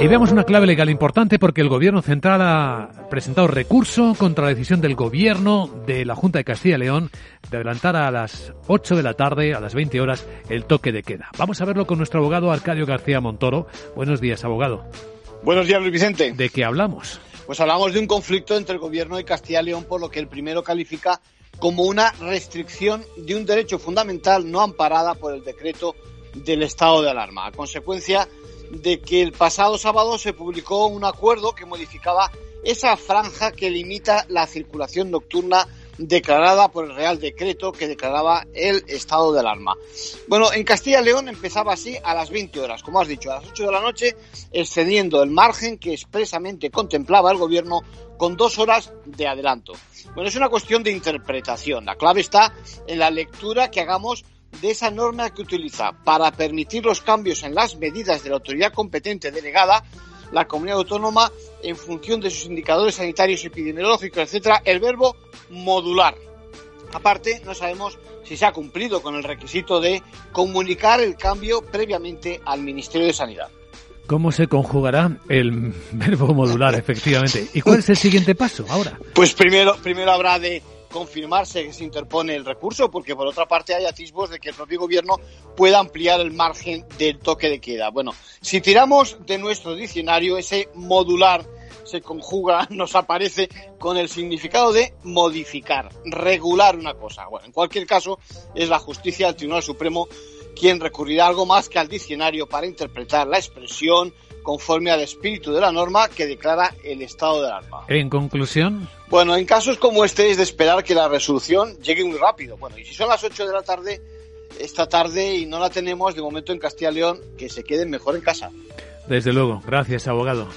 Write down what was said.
Y veamos una clave legal importante porque el Gobierno Central ha presentado recurso contra la decisión del Gobierno de la Junta de Castilla y León de adelantar a las 8 de la tarde, a las 20 horas, el toque de queda. Vamos a verlo con nuestro abogado Arcadio García Montoro. Buenos días, abogado. Buenos días, Luis Vicente. ¿De qué hablamos? Pues hablamos de un conflicto entre el Gobierno de Castilla y León por lo que el primero califica como una restricción de un derecho fundamental no amparada por el decreto del estado de alarma. A consecuencia de que el pasado sábado se publicó un acuerdo que modificaba esa franja que limita la circulación nocturna declarada por el Real Decreto que declaraba el estado de alarma. Bueno, en Castilla y León empezaba así a las 20 horas, como has dicho, a las 8 de la noche, excediendo el margen que expresamente contemplaba el Gobierno con dos horas de adelanto. Bueno, es una cuestión de interpretación. La clave está en la lectura que hagamos de esa norma que utiliza para permitir los cambios en las medidas de la autoridad competente delegada, la comunidad autónoma, en función de sus indicadores sanitarios, epidemiológicos, etcétera, el verbo modular. Aparte, no sabemos si se ha cumplido con el requisito de comunicar el cambio previamente al Ministerio de Sanidad. ¿Cómo se conjugará el verbo modular, efectivamente? ¿Y cuál es el siguiente paso ahora? Pues primero, primero habrá de confirmarse que se interpone el recurso, porque por otra parte hay atisbos de que el propio gobierno pueda ampliar el margen del toque de queda. Bueno, si tiramos de nuestro diccionario, ese modular se conjuga, nos aparece con el significado de modificar, regular una cosa. Bueno, en cualquier caso, es la justicia del Tribunal Supremo quien recurrirá algo más que al diccionario para interpretar la expresión conforme al espíritu de la norma que declara el estado de alarma. En conclusión. Bueno, en casos como este es de esperar que la resolución llegue muy rápido. Bueno, y si son las 8 de la tarde, esta tarde y no la tenemos de momento en Castilla y León, que se queden mejor en casa. Desde luego. Gracias, abogado.